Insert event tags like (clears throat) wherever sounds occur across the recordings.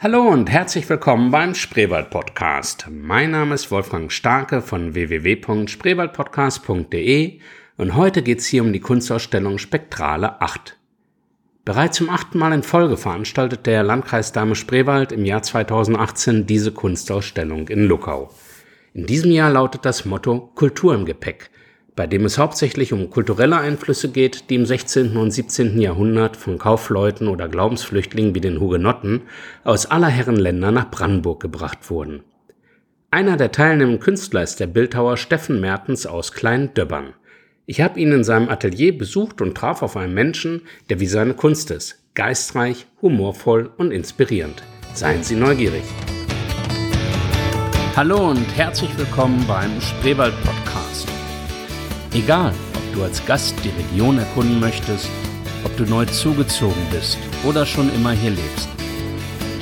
Hallo und herzlich willkommen beim Spreewald Podcast. Mein Name ist Wolfgang Starke von www.spreewaldpodcast.de und heute geht es hier um die Kunstausstellung Spektrale 8. Bereits zum achten Mal in Folge veranstaltet der Landkreis Dahme-Spreewald im Jahr 2018 diese Kunstausstellung in Luckau. In diesem Jahr lautet das Motto Kultur im Gepäck – bei dem es hauptsächlich um kulturelle Einflüsse geht, die im 16. und 17. Jahrhundert von Kaufleuten oder Glaubensflüchtlingen wie den Hugenotten aus aller Herren Länder nach Brandenburg gebracht wurden. Einer der teilnehmenden Künstler ist der Bildhauer Steffen Mertens aus Klein-Döbbern. Ich habe ihn in seinem Atelier besucht und traf auf einen Menschen, der wie seine Kunst ist, geistreich, humorvoll und inspirierend. Seien Sie neugierig. Hallo und herzlich willkommen beim Spreewald Podcast. Egal, ob du als Gast die Region erkunden möchtest, ob du neu zugezogen bist oder schon immer hier lebst.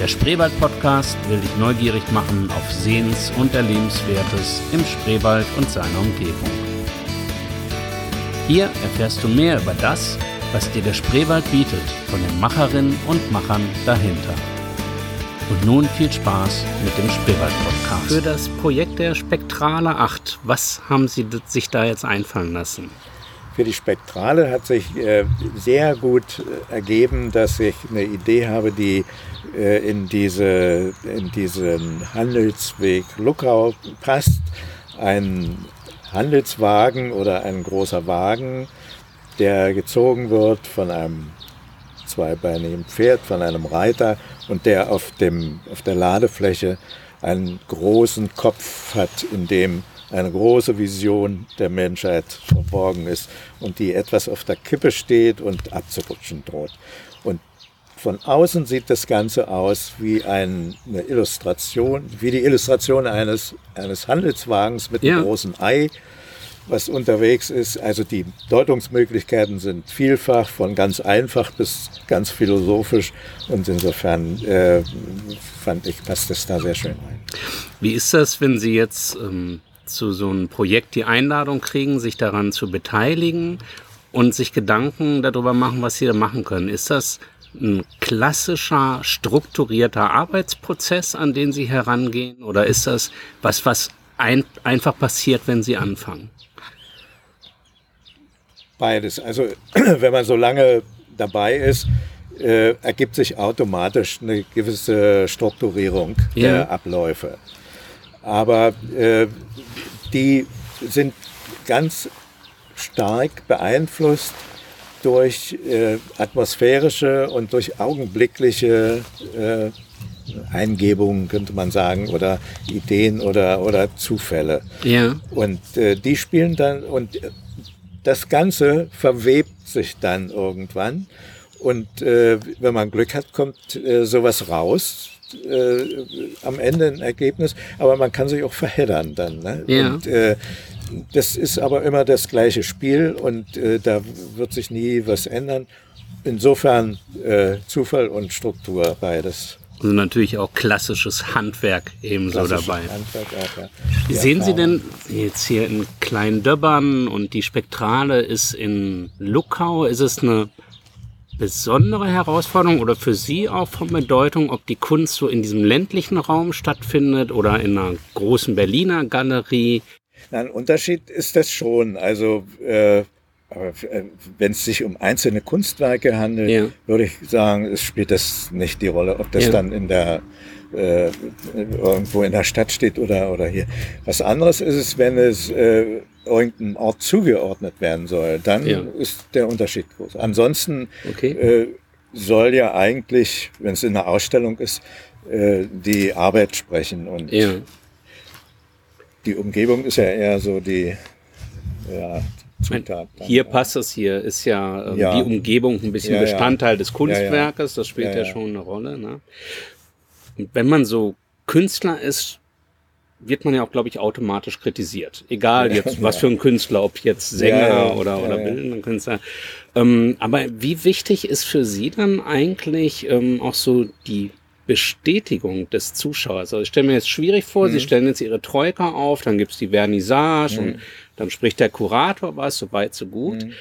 Der Spreewald Podcast will dich neugierig machen auf Sehens- und Erlebenswertes im Spreewald und seiner Umgebung. Hier erfährst du mehr über das, was dir der Spreewald bietet, von den Macherinnen und Machern dahinter. Und nun viel Spaß mit dem Spreewald-Podcast. Für das Projekt der Spektrale 8, was haben Sie sich da jetzt einfallen lassen? Für die Spektrale hat sich äh, sehr gut äh, ergeben, dass ich eine Idee habe, die äh, in, diese, in diesen Handelsweg Luckau passt. Ein Handelswagen oder ein großer Wagen, der gezogen wird von einem zweibeinigen Pferd, von einem Reiter und der auf, dem, auf der Ladefläche einen großen Kopf hat, in dem eine große Vision der Menschheit verborgen ist und die etwas auf der Kippe steht und abzurutschen droht. Und von außen sieht das Ganze aus wie eine Illustration, wie die Illustration eines, eines Handelswagens mit einem großen Ei was unterwegs ist. Also die Deutungsmöglichkeiten sind vielfach, von ganz einfach bis ganz philosophisch. Und insofern äh, fand ich, passt das da sehr schön rein. Wie ist das, wenn Sie jetzt ähm, zu so einem Projekt die Einladung kriegen, sich daran zu beteiligen und sich Gedanken darüber machen, was Sie da machen können? Ist das ein klassischer, strukturierter Arbeitsprozess, an den Sie herangehen? Oder ist das was, was ein, einfach passiert, wenn Sie anfangen? Beides. Also (clears throat) wenn man so lange dabei ist, äh, ergibt sich automatisch eine gewisse Strukturierung ja. der Abläufe. Aber äh, die sind ganz stark beeinflusst durch äh, atmosphärische und durch augenblickliche äh, Eingebungen, könnte man sagen, oder Ideen oder, oder Zufälle. Ja. Und äh, die spielen dann, und das Ganze verwebt sich dann irgendwann. Und äh, wenn man Glück hat, kommt äh, sowas raus. Äh, am Ende ein Ergebnis, aber man kann sich auch verheddern dann. Ne? Ja. Und, äh, das ist aber immer das gleiche Spiel und äh, da wird sich nie was ändern. Insofern Zufall und Struktur beides. Also natürlich auch klassisches Handwerk ebenso dabei. Handwerk ja. Wie sehen Sie denn jetzt hier in Kleindöbbern und die Spektrale ist in Luckau? Ist es eine besondere Herausforderung oder für Sie auch von Bedeutung, ob die Kunst so in diesem ländlichen Raum stattfindet oder in einer großen Berliner Galerie? ein Unterschied ist das schon. Also äh, aber äh, wenn es sich um einzelne Kunstwerke handelt, ja. würde ich sagen, es spielt das nicht die Rolle, ob das ja. dann in der äh, irgendwo in der Stadt steht oder, oder hier. Was anderes ist es, wenn es äh, irgendeinem Ort zugeordnet werden soll. Dann ja. ist der Unterschied groß. Ansonsten okay. äh, soll ja eigentlich, wenn es in einer Ausstellung ist, äh, die Arbeit sprechen. Und die Umgebung ist ja eher so die, ja, Zutat. Hier ja. passt es, hier ist ja, ähm, ja, die Umgebung ein bisschen ja, Bestandteil des Kunstwerkes, das spielt ja, schon eine Rolle. Ne? Und wenn man so Künstler ist, wird man ja auch, glaube ich, automatisch kritisiert. Egal jetzt, (laughs) was für ein Künstler, ob jetzt Sänger oder, oder bildender Künstler. Ähm, aber wie wichtig ist für Sie dann eigentlich ähm, auch so die Bestätigung des Zuschauers. Also ich stelle mir jetzt schwierig vor, mhm. Sie stellen jetzt Ihre Troika auf, dann gibt's die Vernissage mhm. und dann spricht der Kurator was, so weit, so gut. Mhm.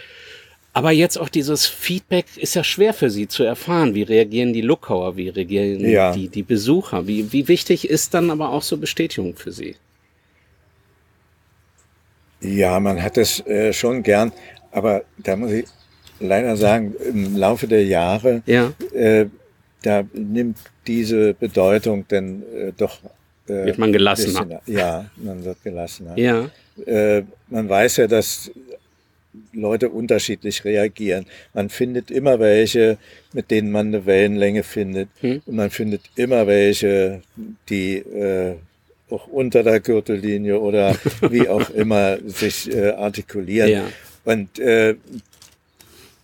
Aber jetzt auch dieses Feedback ist ja schwer für Sie zu erfahren. Wie reagieren die Lookauer, wie reagieren ja. die, die Besucher? Wie, wie wichtig ist dann aber auch so Bestätigung für Sie? Ja, man hat es äh, schon gern, aber da muss ich leider sagen, im Laufe der Jahre, ja. äh, da nimmt diese Bedeutung dann äh, doch. Äh, wird man gelassener? ja, man wird gelassener. Ja. Äh, man weiß ja, dass Leute unterschiedlich reagieren. Man findet immer welche, mit denen man eine Wellenlänge findet. Hm. Und man findet immer welche, die äh, auch unter der Gürtellinie oder wie auch (laughs) immer sich äh, artikulieren. Ja. Und äh,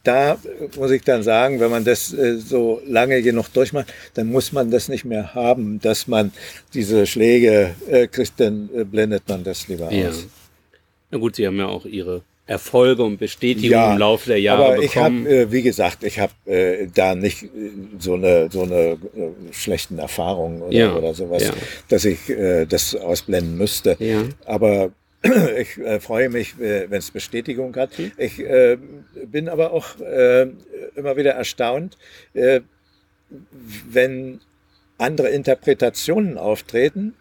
da muss ich dann sagen, wenn man das äh, so lange genug durchmacht, dann muss man das nicht mehr haben, dass man diese Schläge äh, kriegt, dann äh, blendet man das lieber ja. aus. Na gut, Sie haben ja auch Ihre Erfolge und Bestätigung ja, im Laufe der Jahre aber bekommen. Ich habe, wie gesagt, ich habe da nicht so eine so eine schlechten Erfahrungen oder, ja, oder sowas, ja. dass ich das ausblenden müsste. Aber ich äh, freue mich, wenn es Bestätigung hat. Ich äh, bin aber auch äh, immer wieder erstaunt, äh, wenn andere Interpretationen auftreten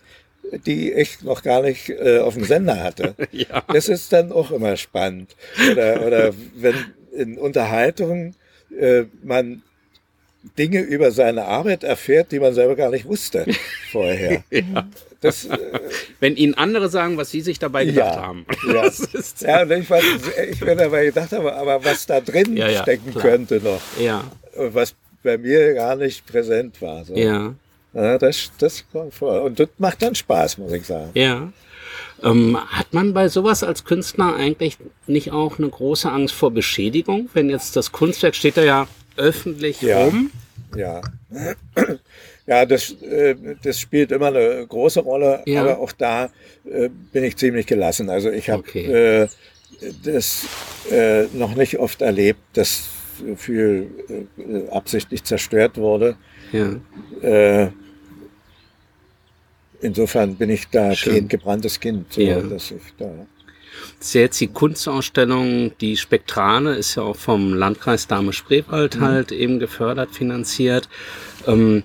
die ich noch gar nicht äh, auf dem Sender hatte. (laughs) ja. Das ist dann auch immer spannend. Oder, oder wenn in Unterhaltungen äh, man Dinge über seine Arbeit erfährt, die man selber gar nicht wusste (laughs) vorher. ja. Das, äh, Wenn Ihnen andere sagen, was Sie sich dabei gedacht ja, haben. Ja, (laughs) ja und ich, war, ich mir dabei gedacht habe, aber was da drin ja, ja, stecken könnte noch. Ja. Was bei mir gar nicht präsent war. So. Ja. Ja, das, das kommt vor. Und das macht dann Spaß, muss ich sagen. Ja. Ähm, hat man bei sowas als Künstler eigentlich nicht auch eine große Angst vor Beschädigung? Wenn jetzt das Kunstwerk steht da ja öffentlich ja. rum. Ja. Ja, das, äh, das spielt immer eine große Rolle, ja. aber auch da äh, bin ich ziemlich gelassen. Also ich habe okay. äh, das noch nicht oft erlebt, dass viel absichtlich zerstört wurde. Ja. Insofern bin ich da Schön. gebranntes Kind, so, ja. dass ich da. Das ist ja jetzt die Kunstausstellung, die Spektrale ist ja auch vom Landkreis Dahme-Spreewald mhm. halt eben gefördert, finanziert. Ähm,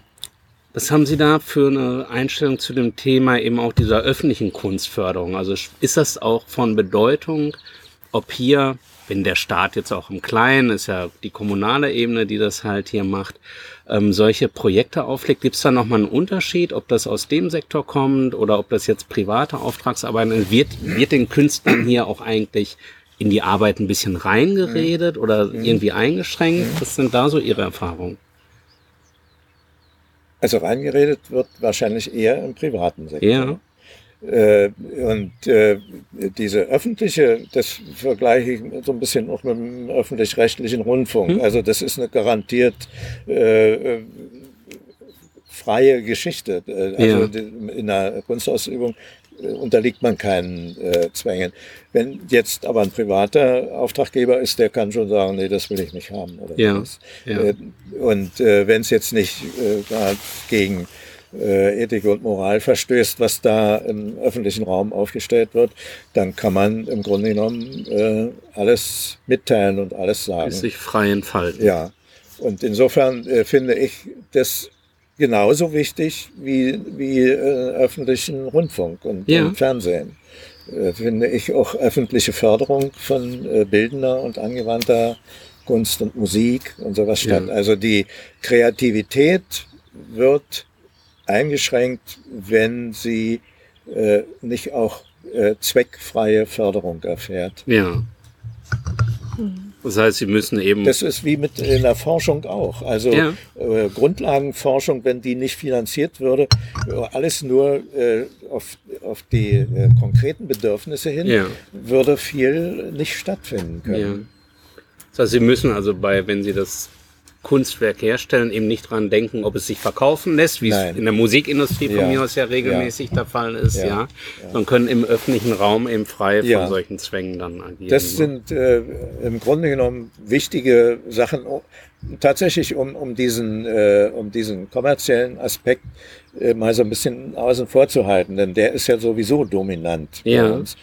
was haben Sie da für eine Einstellung zu dem Thema eben auch dieser öffentlichen Kunstförderung? Also ist das auch von Bedeutung, ob hier, wenn der Staat jetzt auch im Kleinen, ist ja die kommunale Ebene, die das halt hier macht, ähm, solche Projekte auflegt, gibt es da nochmal einen Unterschied, ob das aus dem Sektor kommt oder ob das jetzt private Auftragsarbeiten ist? Wird, wird den Künstlern hier auch eigentlich in die Arbeit ein bisschen reingeredet oder mhm. irgendwie eingeschränkt? Was sind da so Ihre Erfahrungen? Also reingeredet wird wahrscheinlich eher im privaten Sektor. Ja. Äh, und äh, diese öffentliche, das vergleiche ich so ein bisschen auch mit dem öffentlich-rechtlichen Rundfunk. Hm. Also das ist eine garantiert äh, freie Geschichte. Also ja. in der Kunstausübung unterliegt man keinen äh, Zwängen. Wenn jetzt aber ein privater Auftraggeber ist, der kann schon sagen, nee, das will ich nicht haben. Oder ja. ja. Äh, und äh, wenn es jetzt nicht gegen äh, Ethik und Moral verstößt, was da im öffentlichen Raum aufgestellt wird, dann kann man im Grunde genommen äh, alles mitteilen und alles sagen. Sich frei entfalten. Ja. Und insofern äh, finde ich das genauso wichtig wie, wie äh, öffentlichen Rundfunk und, ja. und Fernsehen. Äh, finde ich auch öffentliche Förderung von äh, bildender und angewandter Kunst und Musik und sowas statt. Ja. Also die Kreativität wird eingeschränkt, wenn sie äh, nicht auch äh, zweckfreie Förderung erfährt. Ja. Das heißt, Sie müssen eben. Das ist wie mit in der Forschung auch. Also ja. äh, Grundlagenforschung, wenn die nicht finanziert würde, alles nur äh, auf, auf die äh, konkreten Bedürfnisse hin, ja. würde viel nicht stattfinden können. Ja. Das heißt, Sie müssen also bei, wenn Sie das Kunstwerk herstellen, eben nicht dran denken, ob es sich verkaufen lässt, wie Nein. es in der Musikindustrie von ja. mir aus ja regelmäßig ja. der Fall ist, ja. ja. Man können im öffentlichen Raum eben frei von solchen Zwängen dann agieren. Das ne? sind äh, im Grunde genommen wichtige Sachen, tatsächlich um, um, diesen, äh, um diesen kommerziellen Aspekt äh, mal so ein bisschen außen vor zu halten, denn der ist ja sowieso dominant bei uns.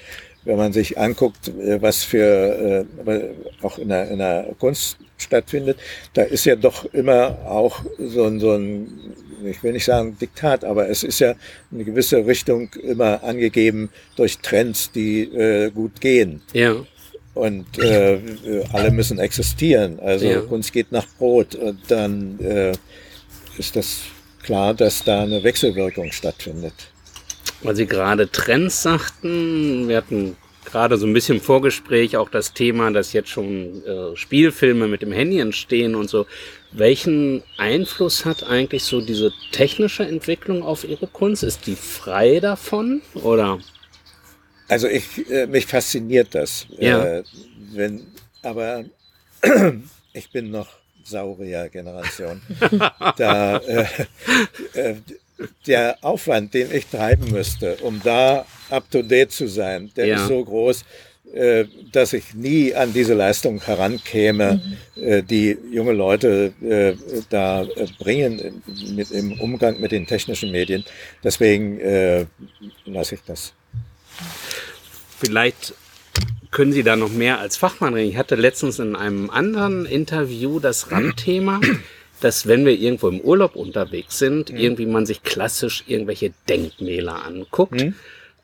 wenn man sich anguckt, äh, was für äh, auch in der, in der Kunst stattfindet, da ist ja doch immer auch so ein, so ein, ich will nicht sagen Diktat, aber es ist ja eine gewisse Richtung immer angegeben durch Trends, die äh, gut gehen. Ja. Und äh, alle müssen existieren. Also ja. Kunst geht nach Brot. Und dann äh, ist das klar, dass da eine Wechselwirkung stattfindet. Weil Sie gerade Trends sagten, wir hatten gerade so ein bisschen im Vorgespräch auch das Thema, dass jetzt schon äh, Spielfilme mit dem Handy entstehen und so. Welchen Einfluss hat eigentlich so diese technische Entwicklung auf Ihre Kunst? Ist die frei davon oder? Also ich, äh, mich fasziniert das. Ja. Äh, wenn, aber (clears throat) ich bin noch Saurier-Generation. (laughs) da äh, äh, der Aufwand, den ich treiben müsste, um da up-to-date zu sein, der ja. ist so groß, äh, dass ich nie an diese Leistung herankäme, mhm. äh, die junge Leute äh, da bringen mit, im Umgang mit den technischen Medien. Deswegen lasse ich das. Vielleicht können Sie da noch mehr als Fachmann reden. Ich hatte letztens in einem anderen Interview das Randthema dass wenn wir irgendwo im Urlaub unterwegs sind, mhm. irgendwie man sich klassisch irgendwelche Denkmäler anguckt. Mhm.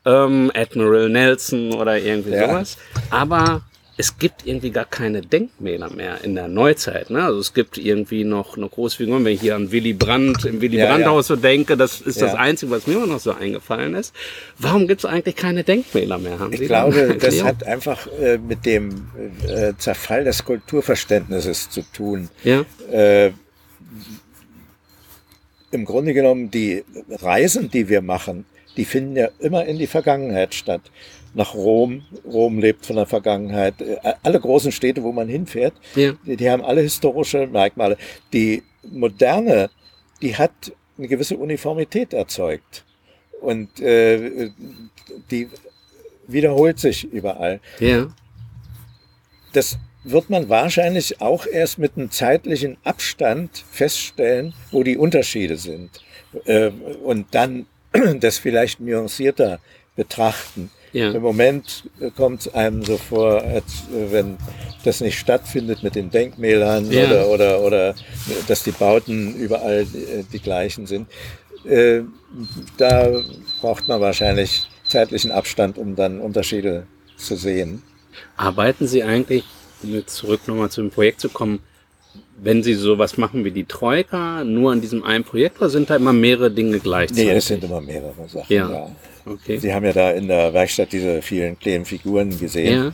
Ähm, Admiral Nelson oder irgendwie ja. sowas. Aber es gibt irgendwie gar keine Denkmäler mehr in der Neuzeit. Ne? Also es gibt irgendwie noch eine Großfigur, wenn ich hier an Willy Brandt, im Willy ja, Brandt-Haus ja. so denke, das ist ja. das Einzige, was mir immer noch so eingefallen ist. Warum gibt es eigentlich keine Denkmäler mehr? Haben ich Sie glaube, das hat einfach äh, mit dem äh, Zerfall des Kulturverständnisses zu tun. Ja. Äh, im Grunde genommen die Reisen, die wir machen, die finden ja immer in die Vergangenheit statt. Nach Rom, Rom lebt von der Vergangenheit. Äh, alle großen Städte, wo man hinfährt, ja. die, die haben alle historische Merkmale. Die moderne, die hat eine gewisse Uniformität erzeugt. Und äh, die wiederholt sich überall. Ja. Das wird man wahrscheinlich auch erst mit einem zeitlichen Abstand feststellen, wo die Unterschiede sind. Äh, und dann (clears throat) das vielleicht nuancierter betrachten. Ja. Im Moment kommt es einem so vor, als äh, wenn das nicht stattfindet mit den Denkmälern ja. oder, oder, oder dass die Bauten überall die, die gleichen sind. Äh, da braucht man wahrscheinlich zeitlichen Abstand, um dann Unterschiede zu sehen. Arbeiten Sie eigentlich um jetzt zurück nochmal zu dem Projekt zu kommen, wenn Sie sowas machen wie die Troika, nur an diesem einen Projekt oder sind da immer mehrere Dinge gleichzeitig? Nee, es sind immer mehrere Sachen. Ja. ja. Okay. Sie haben ja da in der Werkstatt diese vielen kleinen Figuren gesehen.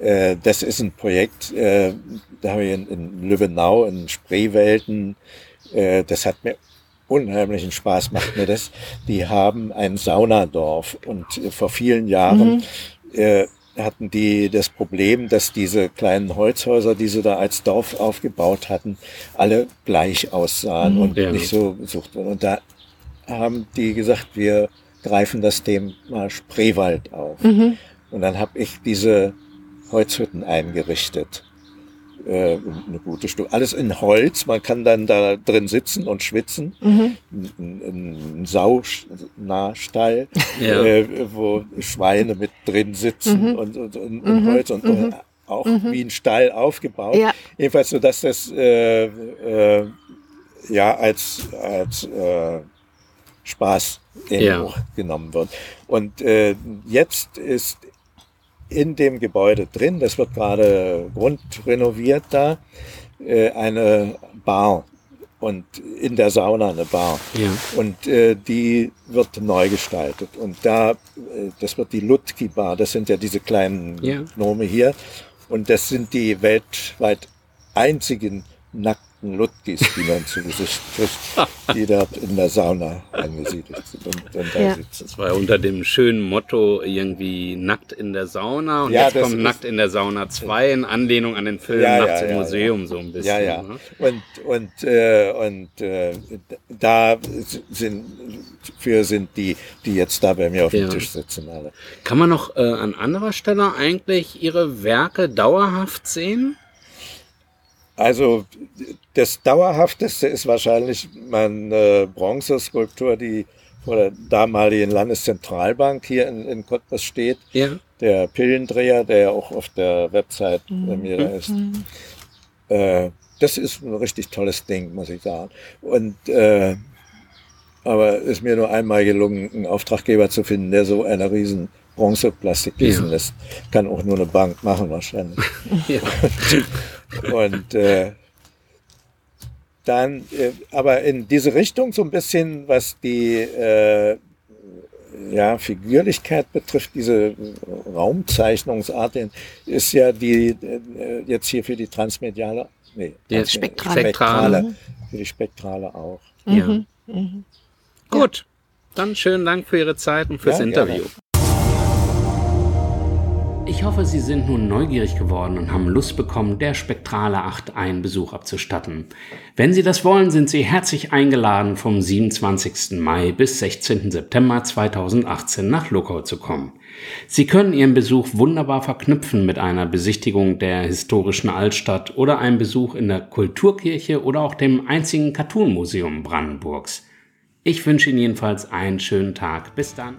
Ja. Äh, das ist ein Projekt, äh, da habe ich in, in Lübbenau, in Spreewelten, äh, das hat mir unheimlichen Spaß, macht mir das. Die haben ein Saunadorf und vor vielen Jahren mhm hatten die das Problem, dass diese kleinen Holzhäuser, die sie da als Dorf aufgebaut hatten, alle gleich aussahen mhm, und ja. nicht so besucht wurden. Und da haben die gesagt, wir greifen das Thema Spreewald auf. Mhm. Und dann habe ich diese Holzhütten eingerichtet äh, eine gute Stunde. Alles in Holz, man kann dann da drin sitzen und schwitzen. Mhm. Ein, ein Saunastall, (laughs) ja. äh, wo Schweine mit drin sitzen mhm. und, und, und, und mhm. Holz und mhm. auch mhm. wie ein Stall aufgebaut. Ja. Jedenfalls so, dass das äh, äh, ja als, als äh, Spaß ja. genommen wird. Und äh, jetzt ist in dem Gebäude drin, das wird gerade grundrenoviert da, äh, eine Bar und in der Sauna eine Bar. Ja. Und äh, die wird neu gestaltet. Und da, äh, das wird die Lutki Bar, das sind ja diese kleinen ja. Gnome hier. Und das sind die weltweit einzigen nackten Lutkis, die man zu Gesicht kriegt, (laughs) die dort in der Sauna angesiedelt sind und, und da ja. sitzen. Das war unter dem schönen Motto irgendwie nackt in der Sauna und ja, jetzt kommt nackt in der Sauna 2 in Anlehnung an den Film ja, Nachts im Museum so ein bisschen. Ja, ja. Ne? Und, und, äh, und äh, da sind für sind die, die jetzt da bei mir auf dem Tisch sitzen alle. Kann man noch äh, an anderer Stelle eigentlich Ihre Werke dauerhaft sehen? Also das Dauerhafteste ist wahrscheinlich meine Bronzeskulptur, die vor der damaligen Landeszentralbank hier in, in Cottbus steht. Ja. der Pillendreher, der ja auch auf der Website bei mir da ist. Äh, das ist ein richtig tolles Ding, muss ich sagen. Und äh, aber es ist mir nur einmal gelungen, einen Auftraggeber zu finden, der so eine riesen Bronzeplastik gießen ja. lässt. Kann auch nur eine Bank machen wahrscheinlich. (laughs) Ja. Und äh, dann, äh, aber in diese Richtung so ein bisschen, was die äh, ja, Figürlichkeit betrifft, diese Raumzeichnungsart, ist ja die äh, jetzt hier für die transmediale, nee, die spektrale. spektrale. Für die spektrale auch. Mhm. Ja. Mhm. Gut, dann schönen Dank für Ihre Zeit und fürs ja, Interview. Gerne. Ich hoffe, Sie sind nun neugierig geworden und haben Lust bekommen, der Spektrale 8 einen Besuch abzustatten. Wenn Sie das wollen, sind Sie herzlich eingeladen, vom 27. Mai bis 16. September 2018 nach Luckau zu kommen. Sie können Ihren Besuch wunderbar verknüpfen mit einer Besichtigung der historischen Altstadt oder einem Besuch in der Kulturkirche oder auch dem einzigen Cartoon-Museum Brandenburgs. Ich wünsche Ihnen jedenfalls einen schönen Tag. Bis dann.